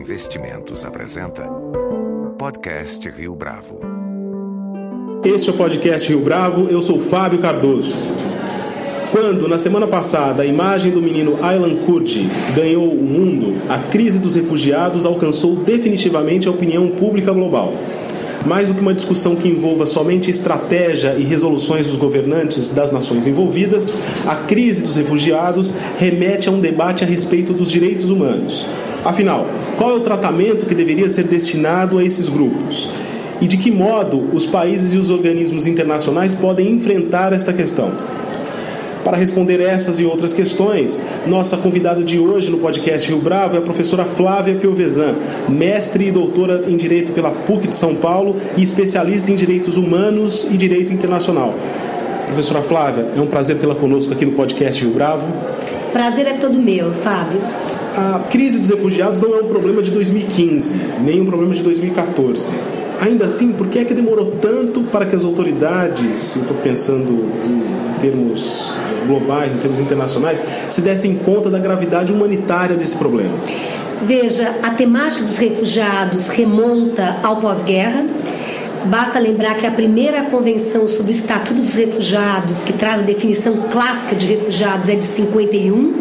Investimentos apresenta Podcast Rio Bravo. Este é o podcast Rio Bravo, eu sou Fábio Cardoso. Quando, na semana passada, a imagem do menino Aylan Kurdi ganhou o mundo, a crise dos refugiados alcançou definitivamente a opinião pública global. Mais do que uma discussão que envolva somente estratégia e resoluções dos governantes das nações envolvidas, a crise dos refugiados remete a um debate a respeito dos direitos humanos. Afinal, qual é o tratamento que deveria ser destinado a esses grupos? E de que modo os países e os organismos internacionais podem enfrentar esta questão? Para responder essas e outras questões, nossa convidada de hoje no podcast Rio Bravo é a professora Flávia Piovesan, mestre e doutora em Direito pela PUC de São Paulo e especialista em Direitos Humanos e Direito Internacional. Professora Flávia, é um prazer tê-la conosco aqui no podcast Rio Bravo. Prazer é todo meu, Fábio. A crise dos refugiados não é um problema de 2015, nem um problema de 2014. Ainda assim, por que é que demorou tanto para que as autoridades, estou pensando em termos globais, em termos internacionais, se dessem conta da gravidade humanitária desse problema? Veja, a temática dos refugiados remonta ao pós-guerra. Basta lembrar que a primeira convenção sobre o Estatuto dos Refugiados, que traz a definição clássica de refugiados, é de 51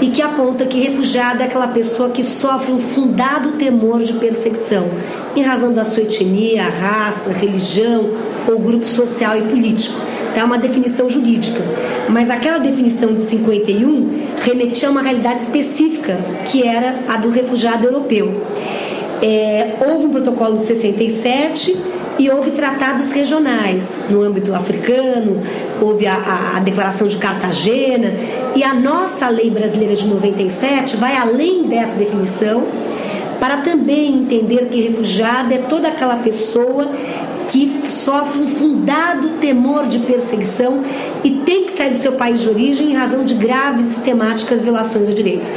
e que aponta que refugiado é aquela pessoa que sofre um fundado temor de perseguição em razão da sua etnia, raça, religião ou grupo social e político. Então, é uma definição jurídica. Mas aquela definição de 51 remetia a uma realidade específica, que era a do refugiado europeu. É, houve um protocolo de 67 e houve tratados regionais no âmbito africano, houve a, a, a, Declaração de Cartagena e a nossa lei brasileira de 97 vai além dessa definição para também entender que refugiado é toda aquela pessoa que sofre um fundado temor de perseguição e tem que sair do seu país de origem em razão de graves e sistemáticas violações de direitos.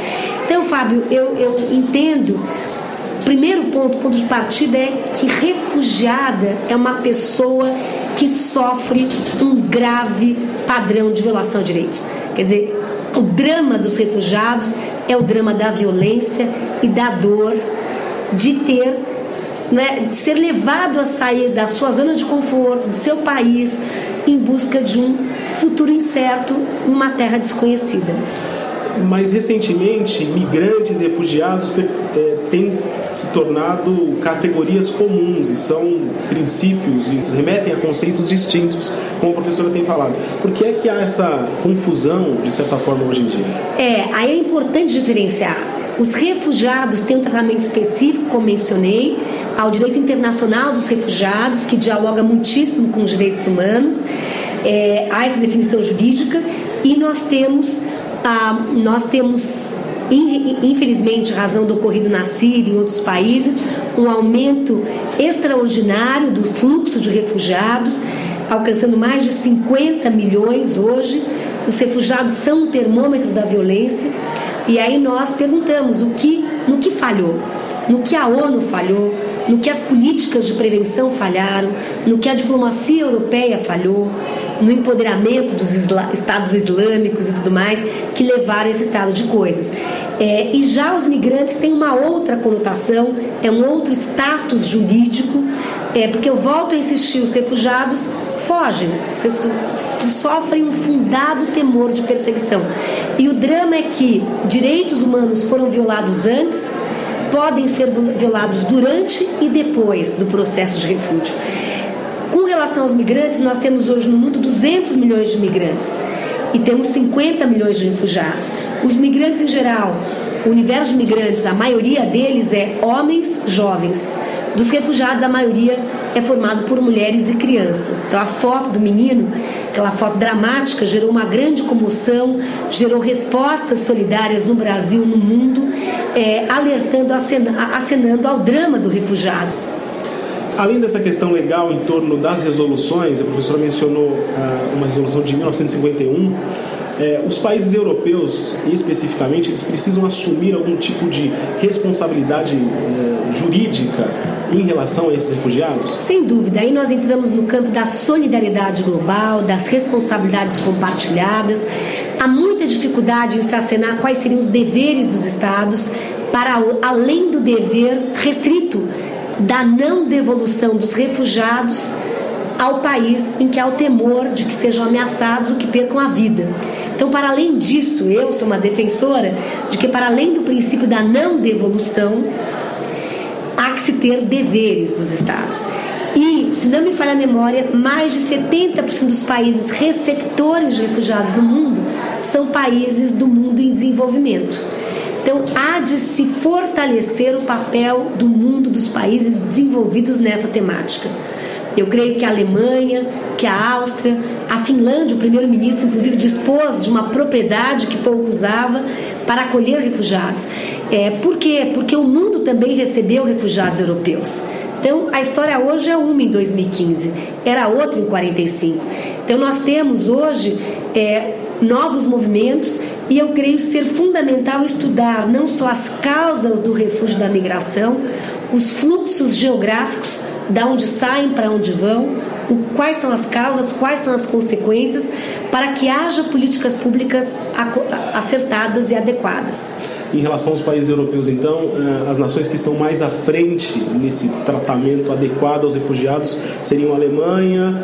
Então, Fábio, eu, eu entendo primeiro ponto, ponto de partida é que refugiada é uma pessoa que sofre um grave padrão de violação de direitos. Quer dizer, o drama dos refugiados é o drama da violência e da dor de ter né, de ser levado a sair da sua zona de conforto, do seu país, em busca de um futuro incerto uma terra desconhecida mas recentemente migrantes e refugiados é, têm se tornado categorias comuns e são princípios e remetem a conceitos distintos, como a professora tem falado. Por que é que há essa confusão, de certa forma, hoje em dia? É, aí é importante diferenciar. Os refugiados têm um tratamento específico, como mencionei, ao direito internacional dos refugiados, que dialoga muitíssimo com os direitos humanos, é, há essa definição jurídica, e nós temos ah, nós temos, infelizmente, razão do ocorrido na Síria e em outros países, um aumento extraordinário do fluxo de refugiados, alcançando mais de 50 milhões hoje. Os refugiados são um termômetro da violência. E aí nós perguntamos o que, no que falhou, no que a ONU falhou, no que as políticas de prevenção falharam, no que a diplomacia europeia falhou, no empoderamento dos isla estados islâmicos e tudo mais, que levaram esse estado de coisas. É, e já os migrantes têm uma outra conotação, é um outro status jurídico, é, porque eu volto a insistir, os refugiados fogem, sofrem um fundado temor de perseguição. E o drama é que direitos humanos foram violados antes, podem ser violados durante e depois do processo de refúgio. Com relação aos migrantes, nós temos hoje no mundo 200 milhões de migrantes e temos 50 milhões de refugiados. Os migrantes em geral, o universo de migrantes, a maioria deles é homens jovens. Dos refugiados, a maioria é formado por mulheres e crianças. Então, a foto do menino, aquela foto dramática, gerou uma grande comoção, gerou respostas solidárias no Brasil, no mundo, é, alertando, acenando ao drama do refugiado. Além dessa questão legal em torno das resoluções, a professora mencionou uh, uma resolução de 1951. É, os países europeus, especificamente, eles precisam assumir algum tipo de responsabilidade é, jurídica em relação a esses refugiados? Sem dúvida. Aí nós entramos no campo da solidariedade global, das responsabilidades compartilhadas. Há muita dificuldade em se acenar quais seriam os deveres dos Estados para além do dever restrito da não devolução dos refugiados ao país em que há o temor de que sejam ameaçados ou que percam a vida. Então, para além disso, eu sou uma defensora de que, para além do princípio da não devolução, há que se ter deveres dos Estados. E, se não me falha a memória, mais de 70% dos países receptores de refugiados no mundo são países do mundo em desenvolvimento. Então, há de se fortalecer o papel do mundo dos países desenvolvidos nessa temática. Eu creio que a Alemanha, que a Áustria, Finlândia, o primeiro-ministro, inclusive, dispôs de uma propriedade que pouco usava para acolher refugiados. É, por quê? Porque o mundo também recebeu refugiados europeus. Então, a história hoje é uma em 2015, era outra em 45. Então, nós temos hoje é, novos movimentos e eu creio ser fundamental estudar não só as causas do refúgio da migração, os fluxos geográficos, da onde saem para onde vão, o, quais são as causas, quais são as consequências, para que haja políticas públicas acertadas e adequadas. Em relação aos países europeus, então, eh, as nações que estão mais à frente nesse tratamento adequado aos refugiados seriam a Alemanha,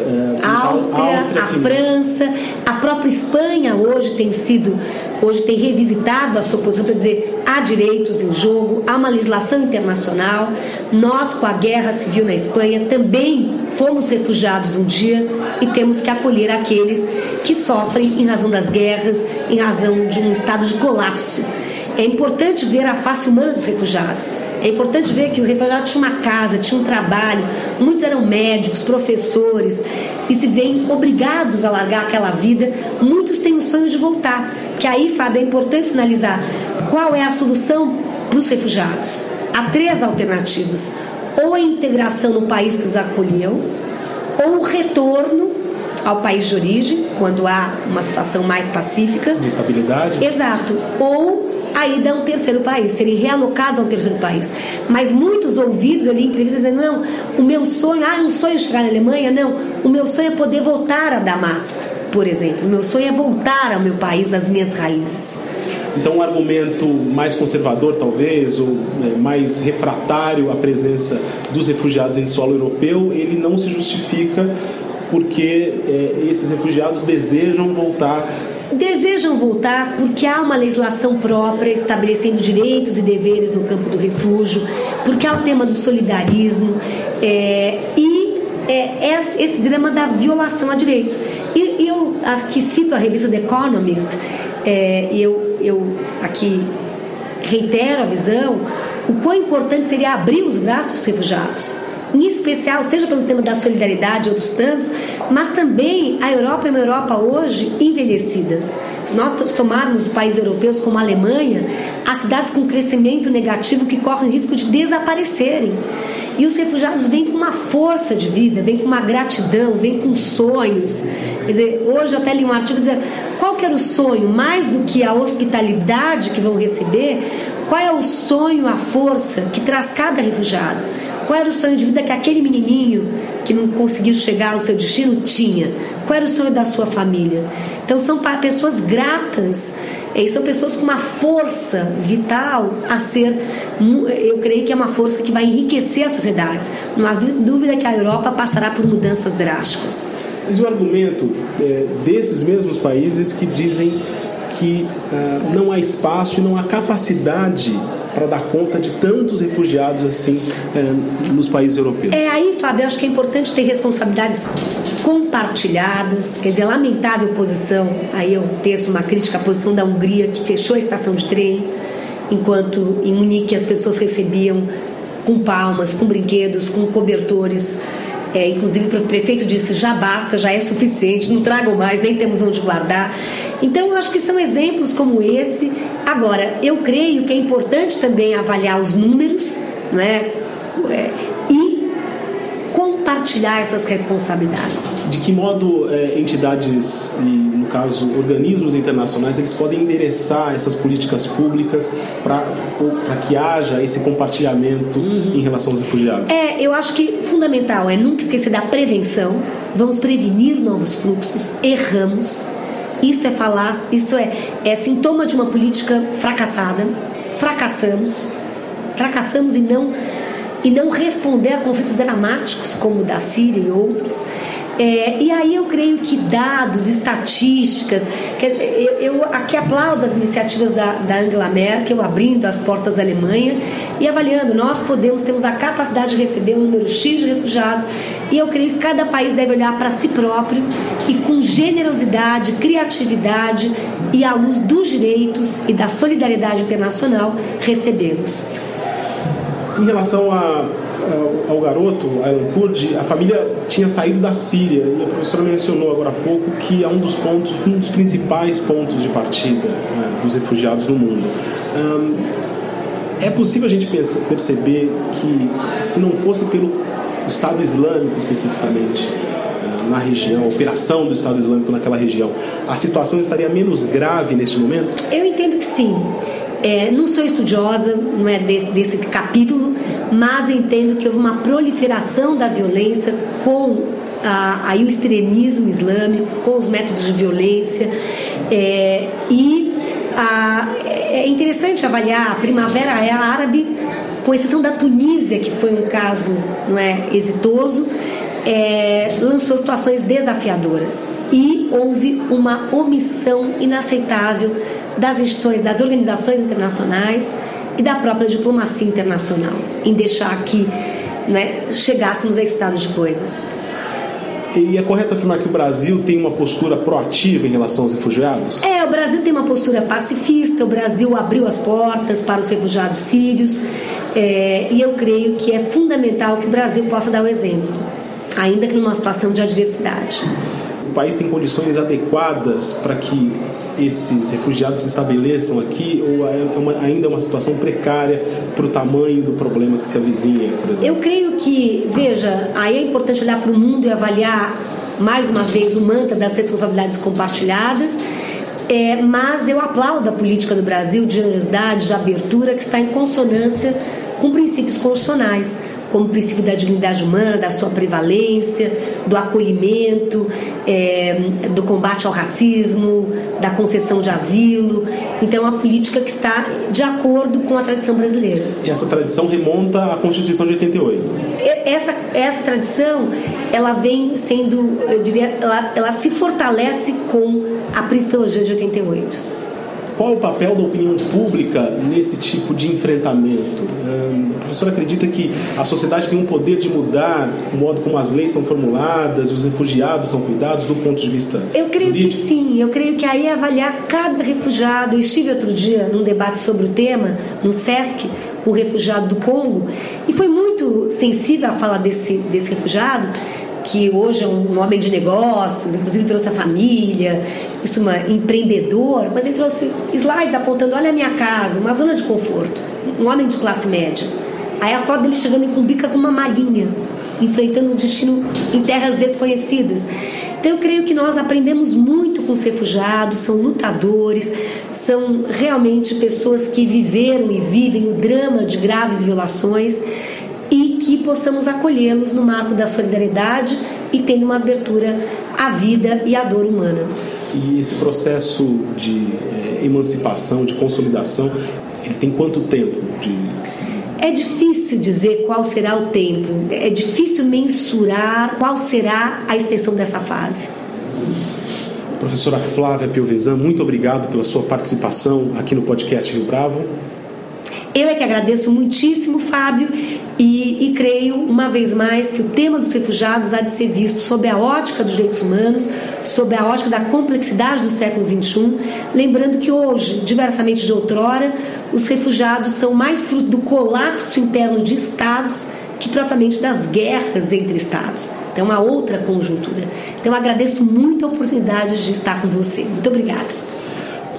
eh, a Áustria, Áustria a França, a própria Espanha hoje tem sido, hoje tem revisitado a sua posição para dizer há direitos em jogo, há uma legislação internacional. Nós, com a guerra civil na Espanha, também fomos refugiados um dia e temos que acolher aqueles que sofrem em razão das guerras, em razão de um estado de colapso. É importante ver a face humana dos refugiados. É importante ver que o refugiado tinha uma casa, tinha um trabalho, muitos eram médicos, professores, e se veem obrigados a largar aquela vida. Muitos têm o sonho de voltar. Que aí, Fábio, é importante sinalizar qual é a solução para os refugiados. Há três alternativas: ou a integração no país que os acolheu, ou o retorno ao país de origem, quando há uma situação mais pacífica. De estabilidade. Exato. Ou a ida a um terceiro país, serem realocados a um terceiro país. Mas muitos ouvidos ali em entrevistas dizendo: não, o meu sonho, ah, é um sonho chegar na Alemanha? Não, o meu sonho é poder voltar a Damasco, por exemplo. O meu sonho é voltar ao meu país, às minhas raízes. Então, um argumento mais conservador, talvez, ou né, mais refratário à presença dos refugiados em solo europeu, ele não se justifica porque é, esses refugiados desejam voltar desejam voltar porque há uma legislação própria estabelecendo direitos e deveres no campo do refúgio, porque há o tema do solidarismo é, e é, esse drama da violação a direitos. E eu aqui cito a revista The Economist, é, eu, eu aqui reitero a visão, o quão importante seria abrir os braços para os refugiados em especial, seja pelo tema da solidariedade ou dos tantos, mas também a Europa é uma Europa hoje envelhecida. Se nós tomarmos os países europeus como a Alemanha, há cidades com crescimento negativo que correm risco de desaparecerem. E os refugiados vêm com uma força de vida, vêm com uma gratidão, vêm com sonhos. Quer dizer, hoje até li um artigo dizendo qual que era o sonho, mais do que a hospitalidade que vão receber, qual é o sonho, a força que traz cada refugiado. Qual era o sonho de vida que aquele menininho que não conseguiu chegar ao seu destino tinha? Qual era o sonho da sua família? Então são pessoas gratas e são pessoas com uma força vital a ser, eu creio que é uma força que vai enriquecer as sociedades. Não há dúvida que a Europa passará por mudanças drásticas. Mas o argumento é, desses mesmos países que dizem que ah, não há espaço e não há capacidade para dar conta de tantos refugiados assim é, nos países europeus. É aí, Fábio, eu acho que é importante ter responsabilidades compartilhadas, quer dizer, lamentável posição, aí eu teço uma crítica à posição da Hungria, que fechou a estação de trem, enquanto em Munique as pessoas recebiam com palmas, com brinquedos, com cobertores. É, inclusive o prefeito disse já basta, já é suficiente, não tragam mais, nem temos onde guardar. Então eu acho que são exemplos como esse Agora, eu creio que é importante também avaliar os números não é? é e compartilhar essas responsabilidades. De que modo é, entidades e, no caso, organismos internacionais, eles podem endereçar essas políticas públicas para que haja esse compartilhamento uhum. em relação aos refugiados? É, eu acho que fundamental é nunca esquecer da prevenção. Vamos prevenir novos fluxos, erramos, isso é falar, isso é, é sintoma de uma política fracassada, fracassamos, fracassamos em não e não responder a conflitos dramáticos como o da Síria e outros. É, e aí eu creio que dados, estatísticas, que eu, eu aqui aplaudo as iniciativas da, da Angela Merkel abrindo as portas da Alemanha e avaliando, nós podemos, temos a capacidade de receber um número X de refugiados e eu creio que cada país deve olhar para si próprio e com generosidade, criatividade e à luz dos direitos e da solidariedade internacional recebê-los. Em relação a, ao garoto, Alan Kurd, a família tinha saído da Síria e a professora mencionou agora há pouco que é um dos pontos, um dos principais pontos de partida né, dos refugiados no mundo. É possível a gente perceber que se não fosse pelo Estado Islâmico especificamente na região, a operação do Estado Islâmico naquela região, a situação estaria menos grave neste momento? Eu entendo que sim. É, não sou estudiosa não é desse, desse capítulo, mas entendo que houve uma proliferação da violência com a, aí o extremismo islâmico, com os métodos de violência é, e é interessante avaliar a primavera árabe, com exceção da Tunísia, que foi um caso não é exitoso, é, lançou situações desafiadoras e houve uma omissão inaceitável das instituições, das organizações internacionais e da própria diplomacia internacional em deixar que né, chegássemos a esse estado de coisas. E é correto afirmar que o Brasil tem uma postura proativa em relação aos refugiados? É, o Brasil tem uma postura pacifista, o Brasil abriu as portas para os refugiados sírios, é, e eu creio que é fundamental que o Brasil possa dar o exemplo, ainda que numa situação de adversidade. O país tem condições adequadas para que esses refugiados se estabeleçam aqui ou é uma, ainda é uma situação precária para o tamanho do problema que se avizinha, por exemplo? Eu creio que, veja, aí é importante olhar para o mundo e avaliar mais uma vez o mantra das responsabilidades compartilhadas. É, mas eu aplaudo a política do Brasil de generosidade, de abertura, que está em consonância com princípios constitucionais como princípio da dignidade humana, da sua prevalência, do acolhimento, é, do combate ao racismo, da concessão de asilo. Então, é uma política que está de acordo com a tradição brasileira. E essa tradição remonta à Constituição de 88? Essa, essa tradição, ela vem sendo, eu diria, ela, ela se fortalece com a Principologia de 88. Qual o papel da opinião pública nesse tipo de enfrentamento? A professora acredita que a sociedade tem um poder de mudar o modo como as leis são formuladas, os refugiados são cuidados do ponto de vista Eu creio que sim, eu creio que aí é avaliar cada refugiado. Eu estive outro dia num debate sobre o tema, no SESC, com o refugiado do Congo, e foi muito sensível a falar desse, desse refugiado, que hoje é um homem de negócios, inclusive trouxe a família, isso uma empreendedor, mas ele trouxe slides apontando, olha a minha casa, uma zona de conforto, um homem de classe média. Aí a foto dele chegando em Cumbica com uma malinha, enfrentando o destino em terras desconhecidas. Então eu creio que nós aprendemos muito com os refugiados, são lutadores, são realmente pessoas que viveram e vivem o drama de graves violações que possamos acolhê-los no marco da solidariedade e tendo uma abertura à vida e à dor humana. E esse processo de é, emancipação, de consolidação, ele tem quanto tempo de é difícil dizer qual será o tempo, é difícil mensurar qual será a extensão dessa fase. Professora Flávia Piovesan, muito obrigado pela sua participação aqui no podcast Rio Bravo. Eu é que agradeço muitíssimo, Fábio, e, e, creio, uma vez mais, que o tema dos refugiados há de ser visto sob a ótica dos direitos humanos, sob a ótica da complexidade do século XXI, lembrando que hoje, diversamente de outrora, os refugiados são mais fruto do colapso interno de estados que propriamente das guerras entre estados. Então, uma outra conjuntura. Então, agradeço muito a oportunidade de estar com você. Muito obrigada